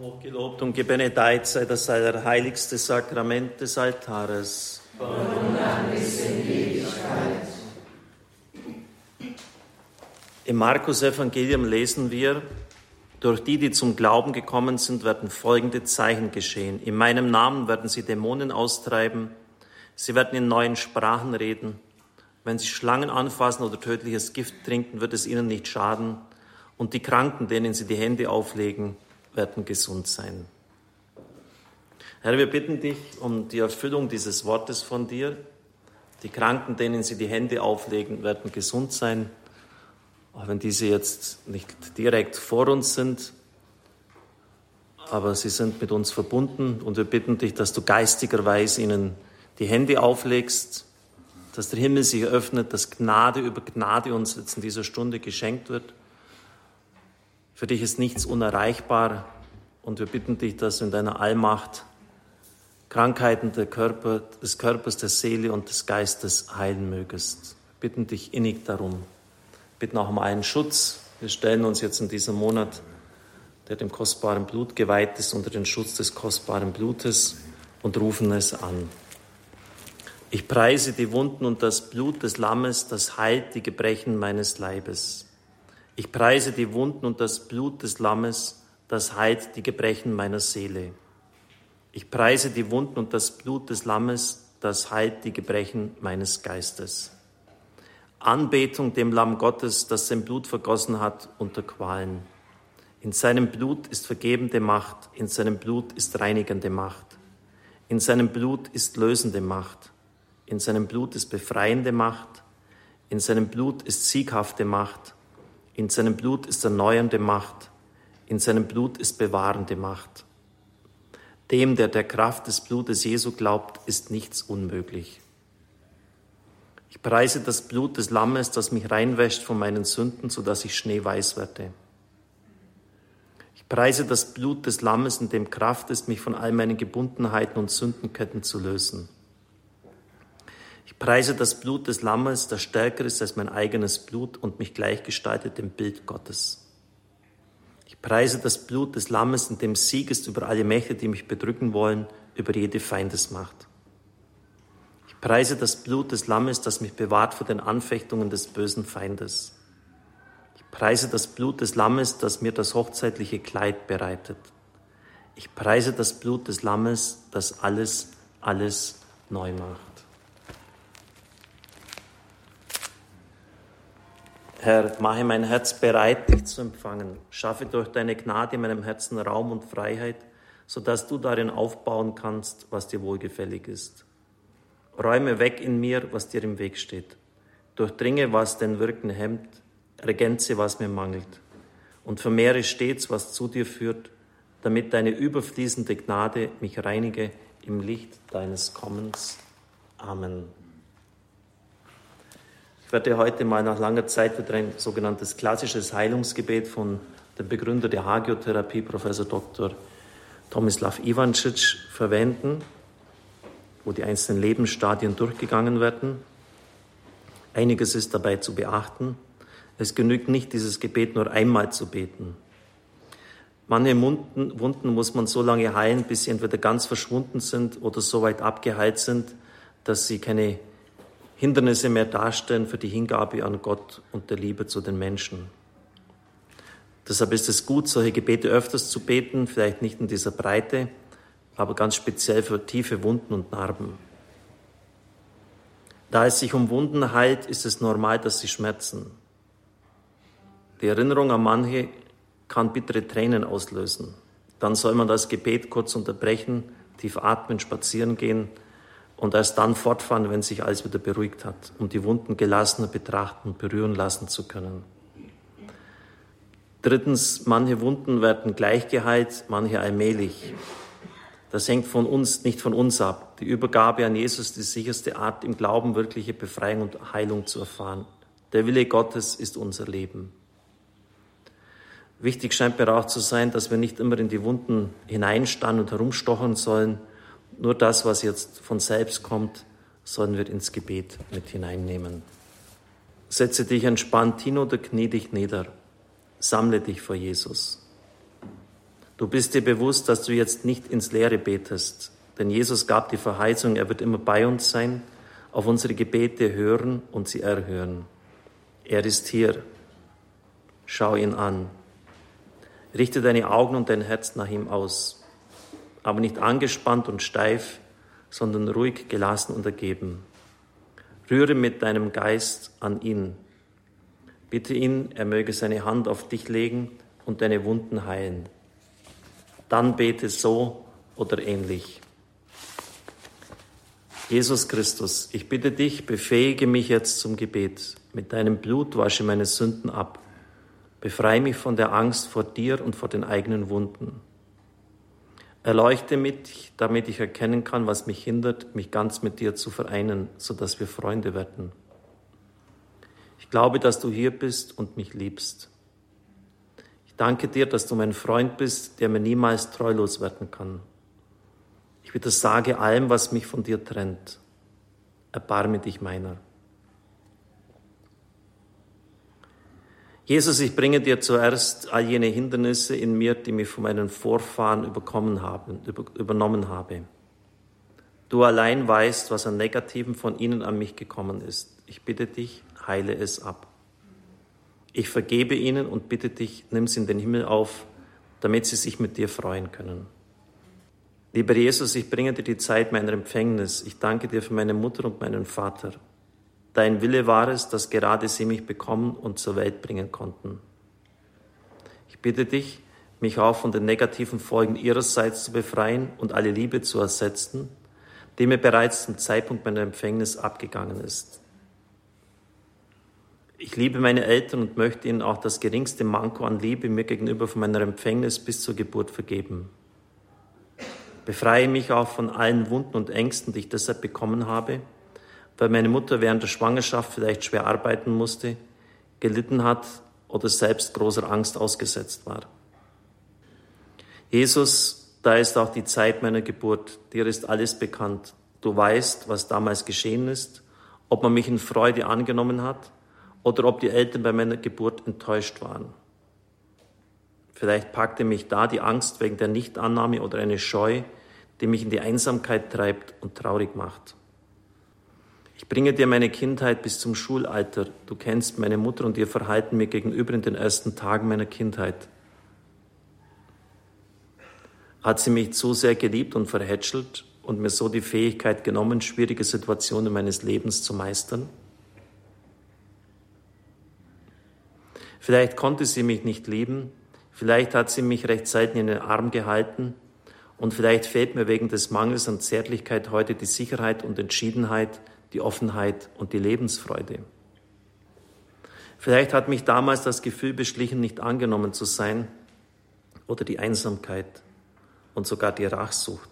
Hochgelobt und gebenedeit sei das heiligste Sakrament des Altares. Von nun an bis in Ewigkeit. Im Markus-Evangelium lesen wir, durch die, die zum Glauben gekommen sind, werden folgende Zeichen geschehen. In meinem Namen werden sie Dämonen austreiben, sie werden in neuen Sprachen reden. Wenn sie Schlangen anfassen oder tödliches Gift trinken, wird es ihnen nicht schaden. Und die Kranken, denen sie die Hände auflegen, werden gesund sein. Herr, wir bitten dich um die Erfüllung dieses Wortes von dir. Die Kranken, denen sie die Hände auflegen, werden gesund sein. Auch wenn diese jetzt nicht direkt vor uns sind, aber sie sind mit uns verbunden und wir bitten dich, dass du geistigerweise ihnen die Hände auflegst, dass der Himmel sich öffnet, dass Gnade über Gnade uns jetzt in dieser Stunde geschenkt wird für dich ist nichts unerreichbar und wir bitten dich, dass du in deiner Allmacht Krankheiten Körper, des Körpers, der Seele und des Geistes heilen mögest. Wir bitten dich innig darum. Wir bitten auch um einen Schutz. Wir stellen uns jetzt in diesem Monat, der dem kostbaren Blut geweiht ist, unter den Schutz des kostbaren Blutes und rufen es an. Ich preise die Wunden und das Blut des Lammes, das heilt die Gebrechen meines Leibes. Ich preise die Wunden und das Blut des Lammes, das heilt die Gebrechen meiner Seele. Ich preise die Wunden und das Blut des Lammes, das heilt die Gebrechen meines Geistes. Anbetung dem Lamm Gottes, das sein Blut vergossen hat unter Qualen. In seinem Blut ist vergebende Macht, in seinem Blut ist reinigende Macht, in seinem Blut ist lösende Macht, in seinem Blut ist befreiende Macht, in seinem Blut ist sieghafte Macht, in seinem Blut ist erneuernde Macht, in seinem Blut ist bewahrende Macht. Dem, der der Kraft des Blutes Jesu glaubt, ist nichts unmöglich. Ich preise das Blut des Lammes, das mich reinwäscht von meinen Sünden, so dass ich schneeweiß werde. Ich preise das Blut des Lammes, in dem Kraft ist, mich von all meinen Gebundenheiten und Sündenketten zu lösen. Ich preise das Blut des Lammes, das stärker ist als mein eigenes Blut und mich gleichgestaltet dem Bild Gottes. Ich preise das Blut des Lammes, in dem Sieg ist über alle Mächte, die mich bedrücken wollen, über jede Feindesmacht. Ich preise das Blut des Lammes, das mich bewahrt vor den Anfechtungen des bösen Feindes. Ich preise das Blut des Lammes, das mir das hochzeitliche Kleid bereitet. Ich preise das Blut des Lammes, das alles, alles neu macht. Herr, mache mein Herz bereit, dich zu empfangen. Schaffe durch deine Gnade in meinem Herzen Raum und Freiheit, sodass du darin aufbauen kannst, was dir wohlgefällig ist. Räume weg in mir, was dir im Weg steht. Durchdringe, was dein Wirken hemmt, ergänze, was mir mangelt. Und vermehre stets, was zu dir führt, damit deine überfließende Gnade mich reinige im Licht deines Kommens. Amen werde heute mal nach langer Zeit wieder ein sogenanntes klassisches Heilungsgebet von dem Begründer der Hagiotherapie, Professor Dr. Tomislav Ivancic, verwenden, wo die einzelnen Lebensstadien durchgegangen werden. Einiges ist dabei zu beachten. Es genügt nicht, dieses Gebet nur einmal zu beten. Manche Wunden, Wunden muss man so lange heilen, bis sie entweder ganz verschwunden sind oder so weit abgeheilt sind, dass sie keine Hindernisse mehr darstellen für die Hingabe an Gott und der Liebe zu den Menschen. Deshalb ist es gut, solche Gebete öfters zu beten, vielleicht nicht in dieser Breite, aber ganz speziell für tiefe Wunden und Narben. Da es sich um Wunden heilt, ist es normal, dass sie schmerzen. Die Erinnerung an manche kann bittere Tränen auslösen. Dann soll man das Gebet kurz unterbrechen, tief atmen, spazieren gehen und erst dann fortfahren, wenn sich alles wieder beruhigt hat, um die Wunden gelassener betrachten und berühren lassen zu können. Drittens, manche Wunden werden gleich geheilt, manche allmählich. Das hängt von uns, nicht von uns ab. Die Übergabe an Jesus ist die sicherste Art, im Glauben wirkliche Befreiung und Heilung zu erfahren. Der Wille Gottes ist unser Leben. Wichtig scheint mir auch zu sein, dass wir nicht immer in die Wunden hineinstarren und herumstochern sollen, nur das, was jetzt von selbst kommt, sollen wir ins Gebet mit hineinnehmen. Setze dich entspannt hin oder knie dich nieder. Sammle dich vor Jesus. Du bist dir bewusst, dass du jetzt nicht ins Leere betest, denn Jesus gab die Verheißung, er wird immer bei uns sein, auf unsere Gebete hören und sie erhören. Er ist hier. Schau ihn an. Richte deine Augen und dein Herz nach ihm aus, aber nicht angespannt und steif, sondern ruhig, gelassen und ergeben. Rühre mit deinem Geist an ihn. Bitte ihn, er möge seine Hand auf dich legen und deine Wunden heilen. Dann bete so oder ähnlich. Jesus Christus, ich bitte dich, befähige mich jetzt zum Gebet. Mit deinem Blut wasche meine Sünden ab. Befreie mich von der Angst vor dir und vor den eigenen Wunden. Erleuchte mich, damit ich erkennen kann, was mich hindert, mich ganz mit dir zu vereinen, sodass wir Freunde werden. Ich glaube, dass du hier bist und mich liebst. Ich danke dir, dass du mein Freund bist, der mir niemals treulos werden kann. Ich widersage allem, was mich von dir trennt. Erbarme dich meiner. Jesus, ich bringe dir zuerst all jene Hindernisse in mir, die mich von meinen Vorfahren überkommen haben, über, übernommen habe. Du allein weißt, was an Negativen von ihnen an mich gekommen ist. Ich bitte dich, heile es ab. Ich vergebe ihnen und bitte dich, nimm sie in den Himmel auf, damit sie sich mit dir freuen können. Lieber Jesus, ich bringe dir die Zeit meiner Empfängnis. Ich danke dir für meine Mutter und meinen Vater. Dein Wille war es, dass gerade sie mich bekommen und zur Welt bringen konnten. Ich bitte dich, mich auch von den negativen Folgen ihrerseits zu befreien und alle Liebe zu ersetzen, die mir bereits zum Zeitpunkt meiner Empfängnis abgegangen ist. Ich liebe meine Eltern und möchte ihnen auch das geringste Manko an Liebe mir gegenüber von meiner Empfängnis bis zur Geburt vergeben. Befreie mich auch von allen Wunden und Ängsten, die ich deshalb bekommen habe, weil meine Mutter während der Schwangerschaft vielleicht schwer arbeiten musste, gelitten hat oder selbst großer Angst ausgesetzt war. Jesus, da ist auch die Zeit meiner Geburt. Dir ist alles bekannt. Du weißt, was damals geschehen ist, ob man mich in Freude angenommen hat oder ob die Eltern bei meiner Geburt enttäuscht waren. Vielleicht packte mich da die Angst wegen der Nichtannahme oder eine Scheu, die mich in die Einsamkeit treibt und traurig macht. Ich bringe dir meine Kindheit bis zum Schulalter. Du kennst meine Mutter und ihr Verhalten mir gegenüber in den ersten Tagen meiner Kindheit. Hat sie mich zu sehr geliebt und verhätschelt und mir so die Fähigkeit genommen, schwierige Situationen meines Lebens zu meistern? Vielleicht konnte sie mich nicht lieben, vielleicht hat sie mich recht selten in den Arm gehalten und vielleicht fehlt mir wegen des Mangels an Zärtlichkeit heute die Sicherheit und Entschiedenheit, die Offenheit und die Lebensfreude. Vielleicht hat mich damals das Gefühl beschlichen, nicht angenommen zu sein oder die Einsamkeit und sogar die Rachsucht.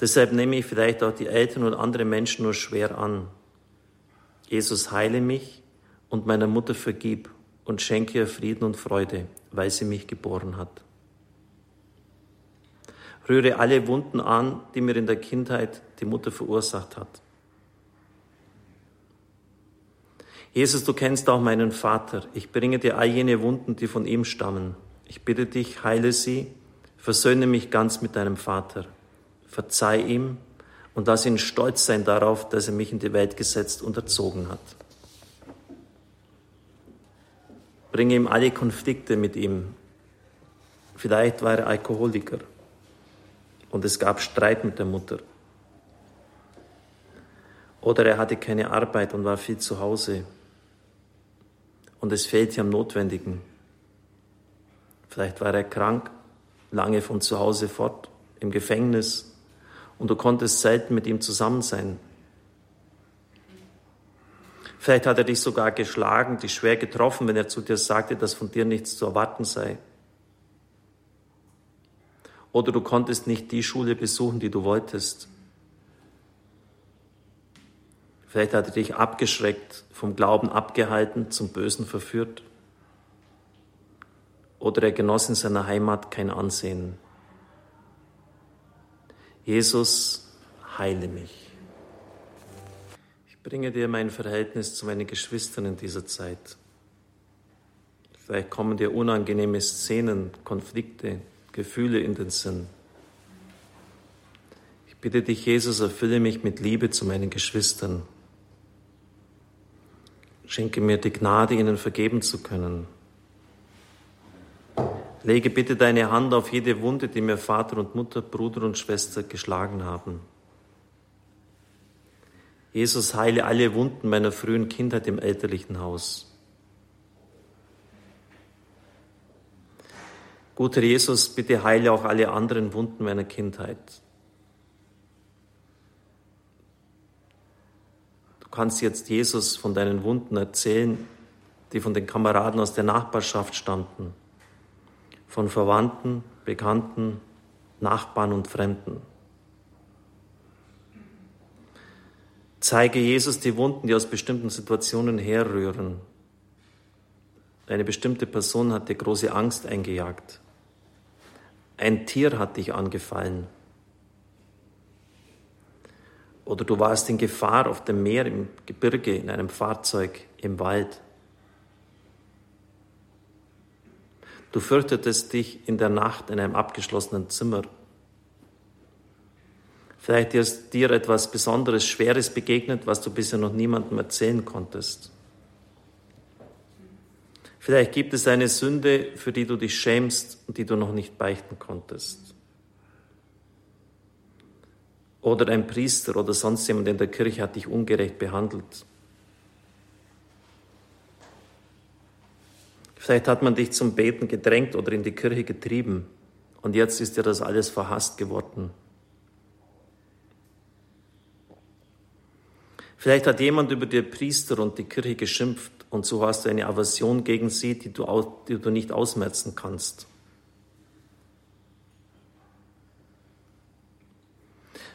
Deshalb nehme ich vielleicht auch die Eltern und andere Menschen nur schwer an. Jesus heile mich und meiner Mutter vergib und schenke ihr Frieden und Freude, weil sie mich geboren hat. Rühre alle Wunden an, die mir in der Kindheit die Mutter verursacht hat. Jesus, du kennst auch meinen Vater. Ich bringe dir all jene Wunden, die von ihm stammen. Ich bitte dich, heile sie, versöhne mich ganz mit deinem Vater. Verzeih ihm und lass ihn stolz sein darauf, dass er mich in die Welt gesetzt und erzogen hat. Bringe ihm alle Konflikte mit ihm. Vielleicht war er Alkoholiker und es gab Streit mit der Mutter. Oder er hatte keine Arbeit und war viel zu Hause und es fehlt ihm am Notwendigen. Vielleicht war er krank, lange von zu Hause fort, im Gefängnis und du konntest selten mit ihm zusammen sein. Vielleicht hat er dich sogar geschlagen, dich schwer getroffen, wenn er zu dir sagte, dass von dir nichts zu erwarten sei. Oder du konntest nicht die Schule besuchen, die du wolltest. Vielleicht hat er dich abgeschreckt, vom Glauben abgehalten, zum Bösen verführt. Oder er genoss in seiner Heimat kein Ansehen. Jesus, heile mich bringe dir mein Verhältnis zu meinen Geschwistern in dieser Zeit. Vielleicht kommen dir unangenehme Szenen, Konflikte, Gefühle in den Sinn. Ich bitte dich, Jesus, erfülle mich mit Liebe zu meinen Geschwistern. Schenke mir die Gnade, ihnen vergeben zu können. Lege bitte deine Hand auf jede Wunde, die mir Vater und Mutter, Bruder und Schwester geschlagen haben. Jesus, heile alle Wunden meiner frühen Kindheit im elterlichen Haus. Guter Jesus, bitte heile auch alle anderen Wunden meiner Kindheit. Du kannst jetzt Jesus von deinen Wunden erzählen, die von den Kameraden aus der Nachbarschaft stammten, von Verwandten, Bekannten, Nachbarn und Fremden. Zeige Jesus die Wunden, die aus bestimmten Situationen herrühren. Eine bestimmte Person hat dir große Angst eingejagt. Ein Tier hat dich angefallen. Oder du warst in Gefahr auf dem Meer, im Gebirge, in einem Fahrzeug, im Wald. Du fürchtetest dich in der Nacht in einem abgeschlossenen Zimmer. Vielleicht ist dir etwas Besonderes, Schweres begegnet, was du bisher noch niemandem erzählen konntest. Vielleicht gibt es eine Sünde, für die du dich schämst und die du noch nicht beichten konntest. Oder ein Priester oder sonst jemand in der Kirche hat dich ungerecht behandelt. Vielleicht hat man dich zum Beten gedrängt oder in die Kirche getrieben und jetzt ist dir das alles verhasst geworden. Vielleicht hat jemand über die Priester und die Kirche geschimpft und so hast du eine Aversion gegen sie, die du, die du nicht ausmerzen kannst.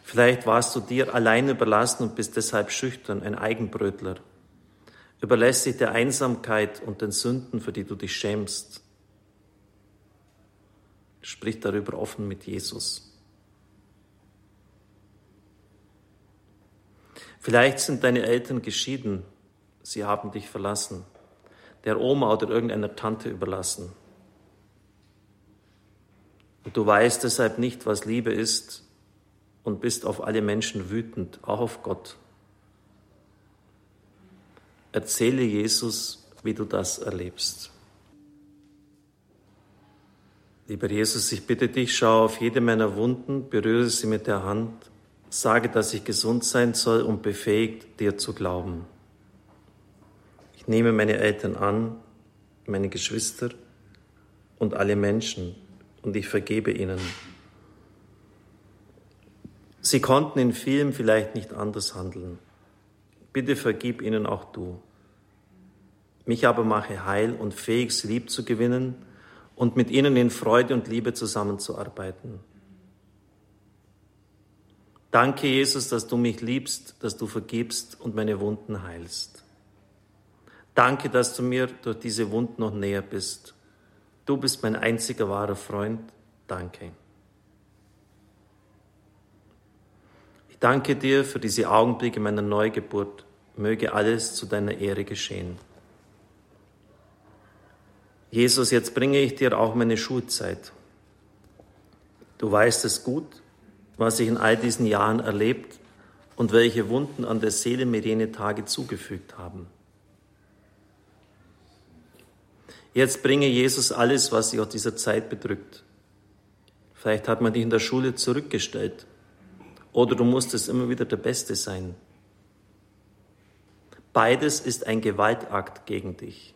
Vielleicht warst du dir allein überlassen und bist deshalb schüchtern, ein Eigenbrötler. Überlässt dich der Einsamkeit und den Sünden, für die du dich schämst. Sprich darüber offen mit Jesus. Vielleicht sind deine Eltern geschieden, sie haben dich verlassen, der Oma oder irgendeiner Tante überlassen. Und du weißt deshalb nicht, was Liebe ist und bist auf alle Menschen wütend, auch auf Gott. Erzähle Jesus, wie du das erlebst. Lieber Jesus, ich bitte dich, schau auf jede meiner Wunden, berühre sie mit der Hand Sage, dass ich gesund sein soll und befähigt, dir zu glauben. Ich nehme meine Eltern an, meine Geschwister und alle Menschen und ich vergebe ihnen. Sie konnten in vielem vielleicht nicht anders handeln. Bitte vergib ihnen auch du. Mich aber mache heil und fähig, sie lieb zu gewinnen und mit ihnen in Freude und Liebe zusammenzuarbeiten. Danke, Jesus, dass du mich liebst, dass du vergibst und meine Wunden heilst. Danke, dass du mir durch diese Wunden noch näher bist. Du bist mein einziger wahrer Freund. Danke. Ich danke dir für diese Augenblicke meiner Neugeburt. Möge alles zu deiner Ehre geschehen. Jesus, jetzt bringe ich dir auch meine Schulzeit. Du weißt es gut was ich in all diesen Jahren erlebt und welche Wunden an der Seele mir jene Tage zugefügt haben. Jetzt bringe Jesus alles, was sich aus dieser Zeit bedrückt. Vielleicht hat man dich in der Schule zurückgestellt oder du musstest immer wieder der Beste sein. Beides ist ein Gewaltakt gegen dich.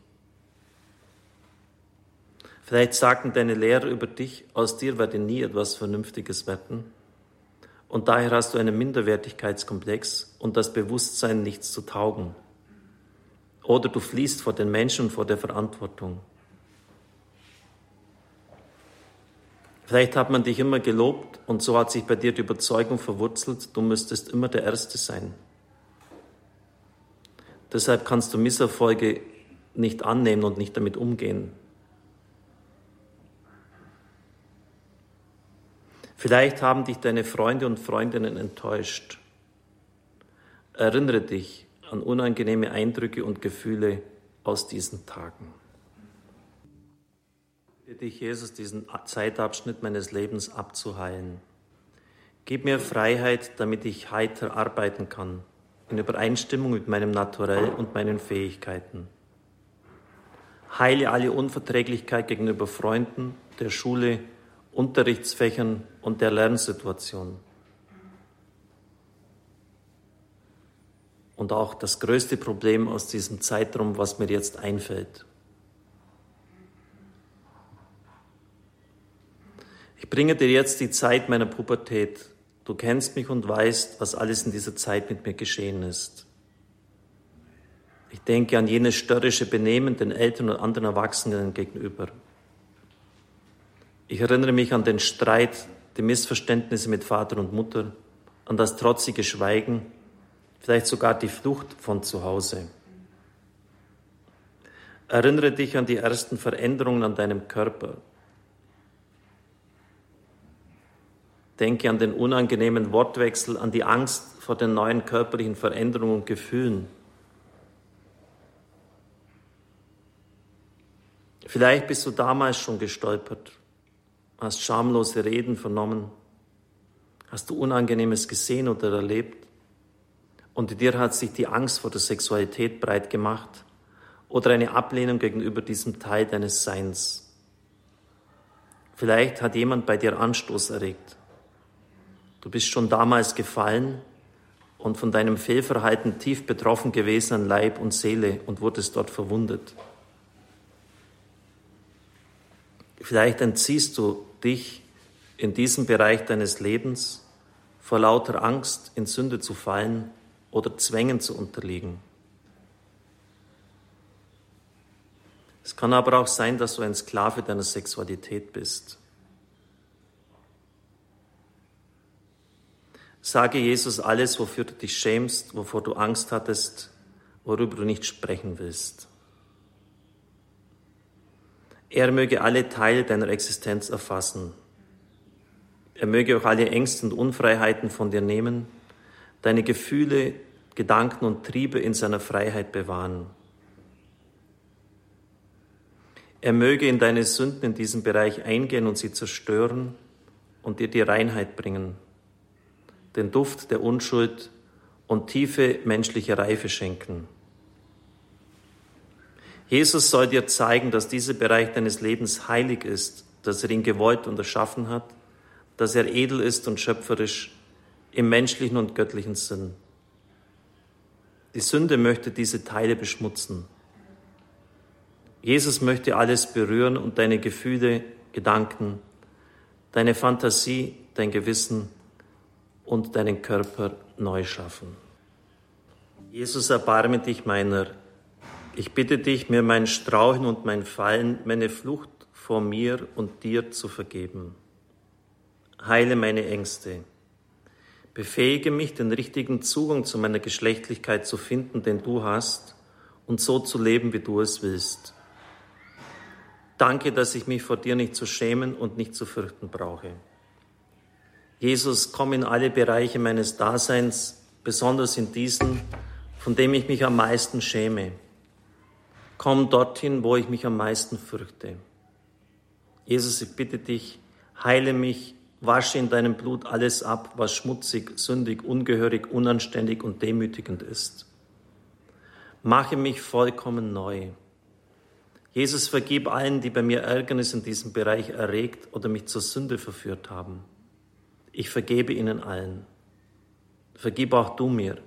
Vielleicht sagten deine Lehrer über dich, aus dir werde nie etwas Vernünftiges werden. Und daher hast du einen Minderwertigkeitskomplex und das Bewusstsein, nichts zu taugen. Oder du fliehst vor den Menschen und vor der Verantwortung. Vielleicht hat man dich immer gelobt und so hat sich bei dir die Überzeugung verwurzelt, du müsstest immer der Erste sein. Deshalb kannst du Misserfolge nicht annehmen und nicht damit umgehen. Vielleicht haben dich deine Freunde und Freundinnen enttäuscht. Erinnere dich an unangenehme Eindrücke und Gefühle aus diesen Tagen. dich, Jesus, diesen Zeitabschnitt meines Lebens abzuheilen. Gib mir Freiheit, damit ich heiter arbeiten kann, in Übereinstimmung mit meinem Naturell und meinen Fähigkeiten. Heile alle Unverträglichkeit gegenüber Freunden, der Schule, Unterrichtsfächern und der Lernsituation. Und auch das größte Problem aus diesem Zeitraum, was mir jetzt einfällt. Ich bringe dir jetzt die Zeit meiner Pubertät. Du kennst mich und weißt, was alles in dieser Zeit mit mir geschehen ist. Ich denke an jenes störrische Benehmen den Eltern und anderen Erwachsenen gegenüber. Ich erinnere mich an den Streit, die Missverständnisse mit Vater und Mutter, an das trotzige Schweigen, vielleicht sogar die Flucht von zu Hause. Erinnere dich an die ersten Veränderungen an deinem Körper. Denke an den unangenehmen Wortwechsel, an die Angst vor den neuen körperlichen Veränderungen und Gefühlen. Vielleicht bist du damals schon gestolpert, hast schamlose Reden vernommen, hast du Unangenehmes gesehen oder erlebt und in dir hat sich die Angst vor der Sexualität breit gemacht oder eine Ablehnung gegenüber diesem Teil deines Seins. Vielleicht hat jemand bei dir Anstoß erregt. Du bist schon damals gefallen und von deinem Fehlverhalten tief betroffen gewesen an Leib und Seele und wurdest dort verwundet. Vielleicht entziehst du dich in diesem Bereich deines Lebens vor lauter Angst in Sünde zu fallen oder Zwängen zu unterliegen. Es kann aber auch sein, dass du ein Sklave deiner Sexualität bist. Sage Jesus alles, wofür du dich schämst, wovor du Angst hattest, worüber du nicht sprechen willst. Er möge alle Teile deiner Existenz erfassen. Er möge auch alle Ängste und Unfreiheiten von dir nehmen, deine Gefühle, Gedanken und Triebe in seiner Freiheit bewahren. Er möge in deine Sünden in diesem Bereich eingehen und sie zerstören und dir die Reinheit bringen, den Duft der Unschuld und tiefe menschliche Reife schenken. Jesus soll dir zeigen, dass dieser Bereich deines Lebens heilig ist, dass er ihn gewollt und erschaffen hat, dass er edel ist und schöpferisch im menschlichen und göttlichen Sinn. Die Sünde möchte diese Teile beschmutzen. Jesus möchte alles berühren und deine Gefühle, Gedanken, deine Fantasie, dein Gewissen und deinen Körper neu schaffen. Jesus, erbarme dich meiner ich bitte dich, mir mein Strauchen und mein Fallen, meine Flucht vor mir und dir zu vergeben. Heile meine Ängste. Befähige mich, den richtigen Zugang zu meiner Geschlechtlichkeit zu finden, den du hast, und so zu leben, wie du es willst. Danke, dass ich mich vor dir nicht zu schämen und nicht zu fürchten brauche. Jesus, komm in alle Bereiche meines Daseins, besonders in diesen, von dem ich mich am meisten schäme. Komm dorthin, wo ich mich am meisten fürchte. Jesus, ich bitte dich, heile mich, wasche in deinem Blut alles ab, was schmutzig, sündig, ungehörig, unanständig und demütigend ist. Mache mich vollkommen neu. Jesus, vergib allen, die bei mir Ärgernis in diesem Bereich erregt oder mich zur Sünde verführt haben. Ich vergebe ihnen allen. Vergib auch du mir.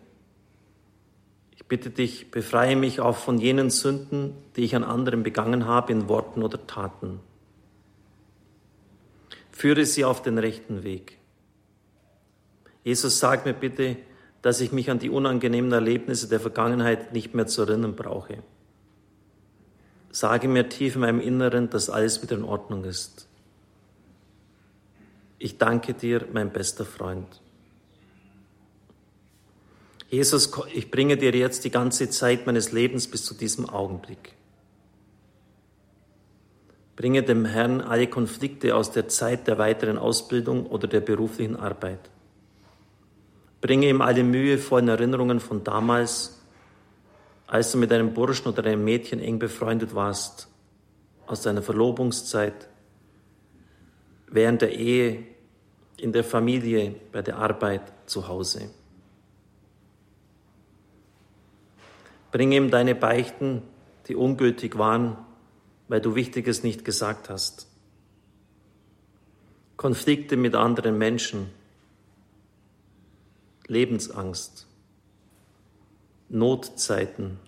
Ich bitte dich, befreie mich auch von jenen Sünden, die ich an anderen begangen habe in Worten oder Taten. Führe sie auf den rechten Weg. Jesus, sag mir bitte, dass ich mich an die unangenehmen Erlebnisse der Vergangenheit nicht mehr zu erinnern brauche. Sage mir tief in meinem Inneren, dass alles wieder in Ordnung ist. Ich danke dir, mein bester Freund. Jesus, ich bringe dir jetzt die ganze Zeit meines Lebens bis zu diesem Augenblick. Bringe dem Herrn alle Konflikte aus der Zeit der weiteren Ausbildung oder der beruflichen Arbeit. Bringe ihm alle mühevollen Erinnerungen von damals, als du mit einem Burschen oder einem Mädchen eng befreundet warst, aus deiner Verlobungszeit, während der Ehe, in der Familie, bei der Arbeit, zu Hause. Bring ihm deine Beichten, die ungültig waren, weil du Wichtiges nicht gesagt hast. Konflikte mit anderen Menschen, Lebensangst, Notzeiten,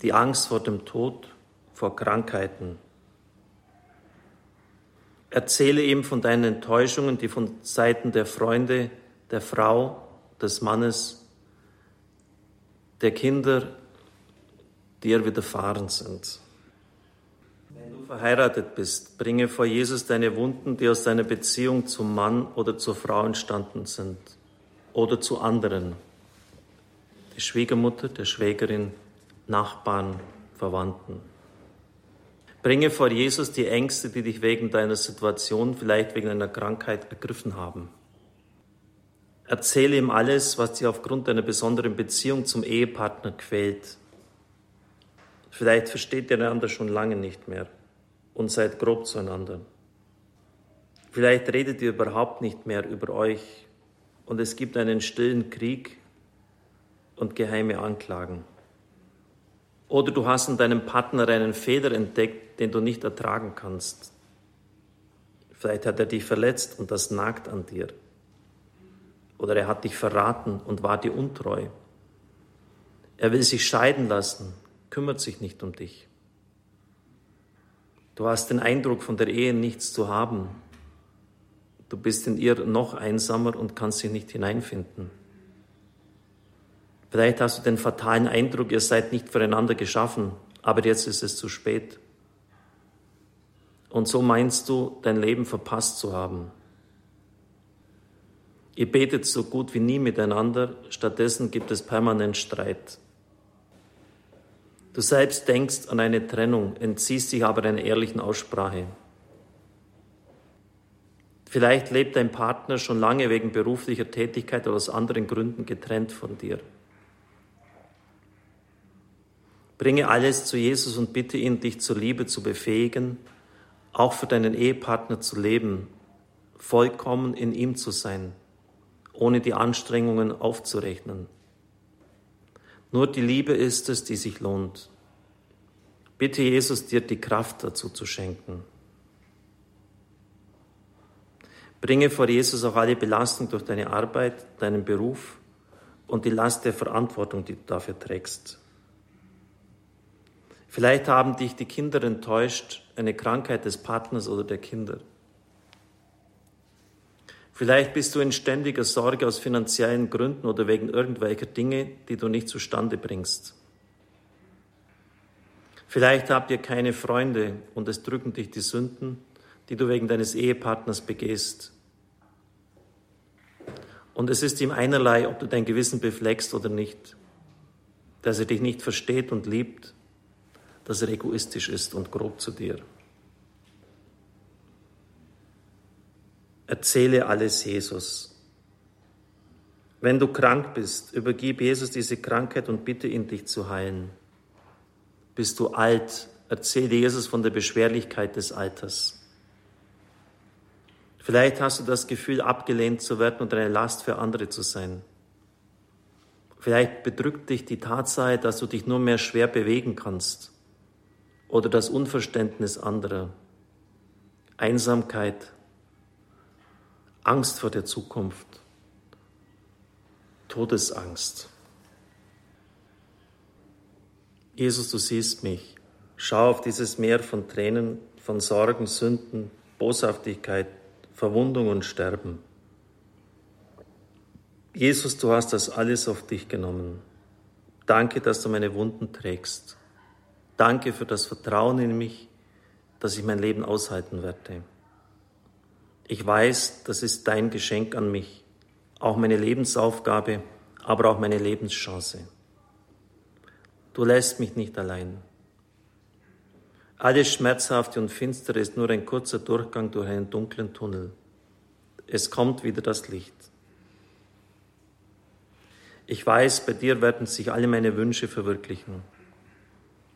die Angst vor dem Tod, vor Krankheiten. Erzähle ihm von deinen Enttäuschungen, die von Seiten der Freunde, der Frau, des Mannes, der Kinder dir widerfahren sind. Verheiratet bist, bringe vor Jesus deine Wunden, die aus deiner Beziehung zum Mann oder zur Frau entstanden sind oder zu anderen, die Schwiegermutter, der Schwägerin, Nachbarn, Verwandten. Bringe vor Jesus die Ängste, die dich wegen deiner Situation, vielleicht wegen einer Krankheit ergriffen haben. Erzähle ihm alles, was dich aufgrund deiner besonderen Beziehung zum Ehepartner quält. Vielleicht versteht ihr einander schon lange nicht mehr und seid grob zueinander. Vielleicht redet ihr überhaupt nicht mehr über euch und es gibt einen stillen Krieg und geheime Anklagen. Oder du hast in deinem Partner einen Fehler entdeckt, den du nicht ertragen kannst. Vielleicht hat er dich verletzt und das nagt an dir. Oder er hat dich verraten und war dir untreu. Er will sich scheiden lassen, kümmert sich nicht um dich. Du hast den Eindruck, von der Ehe nichts zu haben. Du bist in ihr noch einsamer und kannst dich nicht hineinfinden. Vielleicht hast du den fatalen Eindruck, ihr seid nicht füreinander geschaffen, aber jetzt ist es zu spät. Und so meinst du, dein Leben verpasst zu haben. Ihr betet so gut wie nie miteinander, stattdessen gibt es permanent Streit. Du selbst denkst an eine Trennung, entziehst dich aber einer ehrlichen Aussprache. Vielleicht lebt dein Partner schon lange wegen beruflicher Tätigkeit oder aus anderen Gründen getrennt von dir. Bringe alles zu Jesus und bitte ihn, dich zur Liebe zu befähigen, auch für deinen Ehepartner zu leben, vollkommen in ihm zu sein, ohne die Anstrengungen aufzurechnen. Nur die Liebe ist es, die sich lohnt. Bitte Jesus, dir die Kraft dazu zu schenken. Bringe vor Jesus auch alle Belastung durch deine Arbeit, deinen Beruf und die Last der Verantwortung, die du dafür trägst. Vielleicht haben dich die Kinder enttäuscht, eine Krankheit des Partners oder der Kinder. Vielleicht bist du in ständiger Sorge aus finanziellen Gründen oder wegen irgendwelcher Dinge, die du nicht zustande bringst. Vielleicht habt ihr keine Freunde und es drücken dich die Sünden, die du wegen deines Ehepartners begehst. Und es ist ihm einerlei, ob du dein Gewissen befleckst oder nicht, dass er dich nicht versteht und liebt dass er egoistisch ist und grob zu dir. Erzähle alles Jesus. Wenn du krank bist, übergib Jesus diese Krankheit und bitte ihn, dich zu heilen. Bist du alt, erzähle Jesus von der Beschwerlichkeit des Alters. Vielleicht hast du das Gefühl, abgelehnt zu werden und eine Last für andere zu sein. Vielleicht bedrückt dich die Tatsache, dass du dich nur mehr schwer bewegen kannst oder das Unverständnis anderer, Einsamkeit, Angst vor der Zukunft, Todesangst. Jesus, du siehst mich. Schau auf dieses Meer von Tränen, von Sorgen, Sünden, Boshaftigkeit, Verwundung und Sterben. Jesus, du hast das alles auf dich genommen. Danke, dass du meine Wunden trägst. Danke für das Vertrauen in mich, dass ich mein Leben aushalten werde. Ich weiß, das ist dein Geschenk an mich, auch meine Lebensaufgabe, aber auch meine Lebenschance. Du lässt mich nicht allein. Alles Schmerzhafte und Finstere ist nur ein kurzer Durchgang durch einen dunklen Tunnel. Es kommt wieder das Licht. Ich weiß, bei dir werden sich alle meine Wünsche verwirklichen.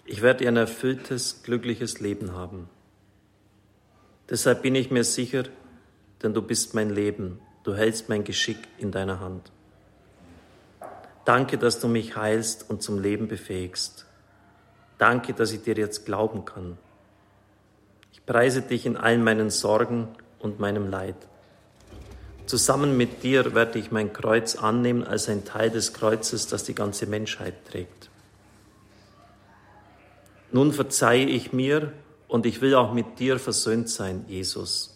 Ich werde ein erfülltes, glückliches Leben haben. Deshalb bin ich mir sicher, denn du bist mein Leben, du hältst mein Geschick in deiner Hand. Danke, dass du mich heilst und zum Leben befähigst. Danke, dass ich dir jetzt glauben kann. Ich preise dich in allen meinen Sorgen und meinem Leid. Zusammen mit dir werde ich mein Kreuz annehmen als ein Teil des Kreuzes, das die ganze Menschheit trägt. Nun verzeihe ich mir und ich will auch mit dir versöhnt sein, Jesus.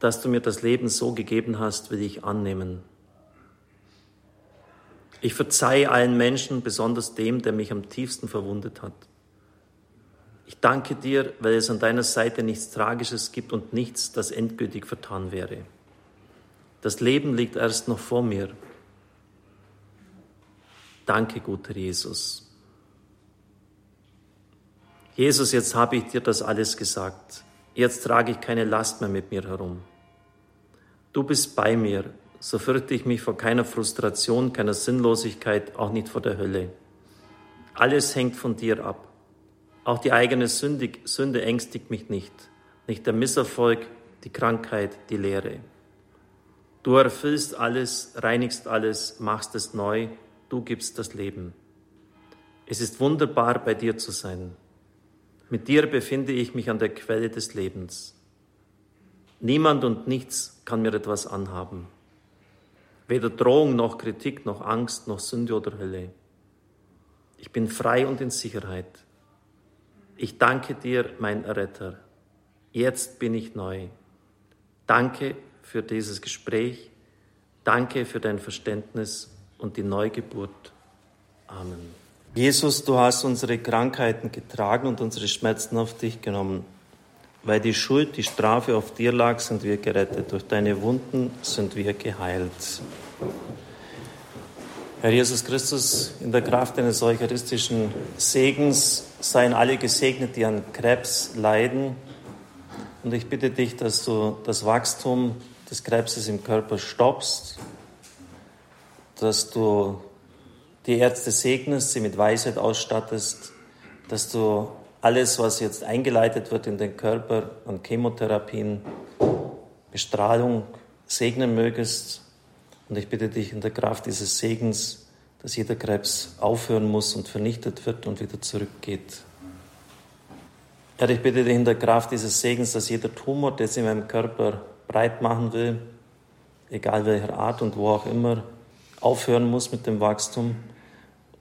Dass du mir das Leben so gegeben hast, will ich annehmen. Ich verzeihe allen Menschen, besonders dem, der mich am tiefsten verwundet hat. Ich danke dir, weil es an deiner Seite nichts Tragisches gibt und nichts, das endgültig vertan wäre. Das Leben liegt erst noch vor mir. Danke, guter Jesus. Jesus, jetzt habe ich dir das alles gesagt. Jetzt trage ich keine Last mehr mit mir herum. Du bist bei mir, so fürchte ich mich vor keiner Frustration, keiner Sinnlosigkeit, auch nicht vor der Hölle. Alles hängt von dir ab. Auch die eigene Sünde, Sünde ängstigt mich nicht, nicht der Misserfolg, die Krankheit, die Leere. Du erfüllst alles, reinigst alles, machst es neu, du gibst das Leben. Es ist wunderbar, bei dir zu sein. Mit dir befinde ich mich an der Quelle des Lebens. Niemand und nichts kann mir etwas anhaben. Weder Drohung noch Kritik noch Angst noch Sünde oder Hölle. Ich bin frei und in Sicherheit. Ich danke dir, mein Retter. Jetzt bin ich neu. Danke für dieses Gespräch. Danke für dein Verständnis und die Neugeburt. Amen. Jesus, du hast unsere Krankheiten getragen und unsere Schmerzen auf dich genommen. Weil die Schuld, die Strafe auf dir lag, sind wir gerettet. Durch deine Wunden sind wir geheilt. Herr Jesus Christus, in der Kraft deines eucharistischen Segens seien alle gesegnet, die an Krebs leiden. Und ich bitte dich, dass du das Wachstum des Krebses im Körper stoppst, dass du die Ärzte segnest, sie mit Weisheit ausstattest, dass du alles, was jetzt eingeleitet wird in den Körper an Chemotherapien, Bestrahlung segnen mögest und ich bitte dich in der Kraft dieses Segens, dass jeder Krebs aufhören muss und vernichtet wird und wieder zurückgeht. Herr, ich bitte dich in der Kraft dieses Segens, dass jeder Tumor, der sich in meinem Körper breit machen will, egal welcher Art und wo auch immer, aufhören muss mit dem Wachstum.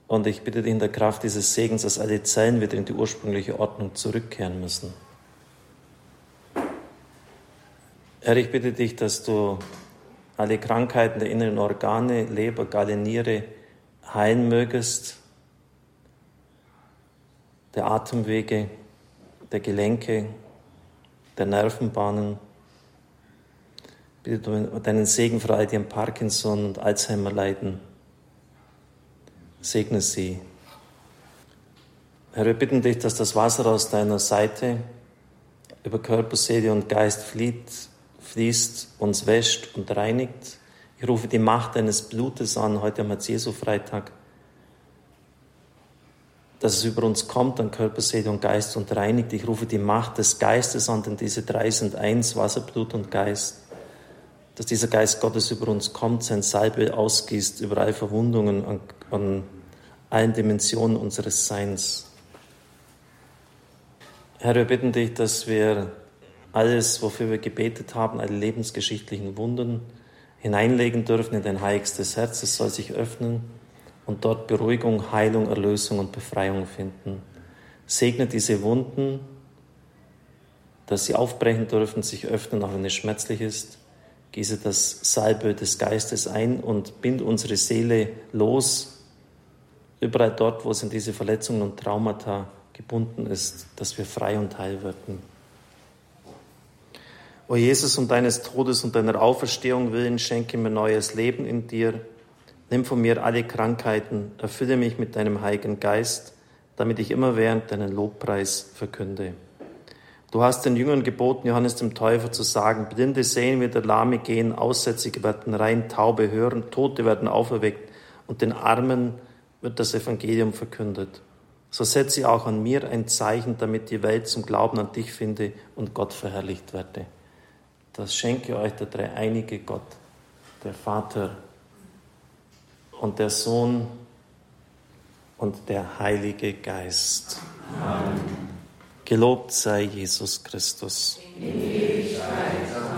Und ich bitte dich in der Kraft dieses Segens, dass alle Zellen wieder in die ursprüngliche Ordnung zurückkehren müssen. Herr, ich bitte dich, dass du alle Krankheiten der inneren Organe, Leber, Galle, Niere heilen mögest, der Atemwege, der Gelenke, der Nervenbahnen. Bitte um deinen Segen für all die an Parkinson und Alzheimer leiden. Segne sie. Herr, wir bitten dich, dass das Wasser aus deiner Seite über Körper, Seele und Geist flieht fließt, uns wäscht und reinigt. Ich rufe die Macht deines Blutes an, heute am Jesu-Freitag, dass es über uns kommt an Körper, Seele und Geist und reinigt. Ich rufe die Macht des Geistes an, denn diese drei sind eins, Wasser, Blut und Geist. Dass dieser Geist Gottes über uns kommt, sein Salbe ausgießt über all Verwundungen an, an allen Dimensionen unseres Seins. Herr, wir bitten dich, dass wir alles, wofür wir gebetet haben, alle lebensgeschichtlichen Wunden hineinlegen dürfen in dein heiligstes Herz. Es soll sich öffnen und dort Beruhigung, Heilung, Erlösung und Befreiung finden. Segne diese Wunden, dass sie aufbrechen dürfen, sich öffnen, auch wenn es schmerzlich ist. Gieße das Salbe des Geistes ein und bind unsere Seele los, überall dort, wo es in diese Verletzungen und Traumata gebunden ist, dass wir frei und heil werden. O Jesus, um deines Todes und deiner Auferstehung willen, schenke mir neues Leben in dir. Nimm von mir alle Krankheiten, erfülle mich mit deinem Heiligen Geist, damit ich immer während deinen Lobpreis verkünde. Du hast den Jüngern geboten, Johannes dem Täufer zu sagen, Blinde sehen wieder, Lahme gehen, Aussätzige werden rein, Taube hören, Tote werden auferweckt und den Armen wird das Evangelium verkündet. so setze auch an mir ein Zeichen, damit die Welt zum Glauben an dich finde und Gott verherrlicht werde. Das schenke euch der dreieinige Gott, der Vater und der Sohn und der Heilige Geist. Amen. Gelobt sei Jesus Christus. In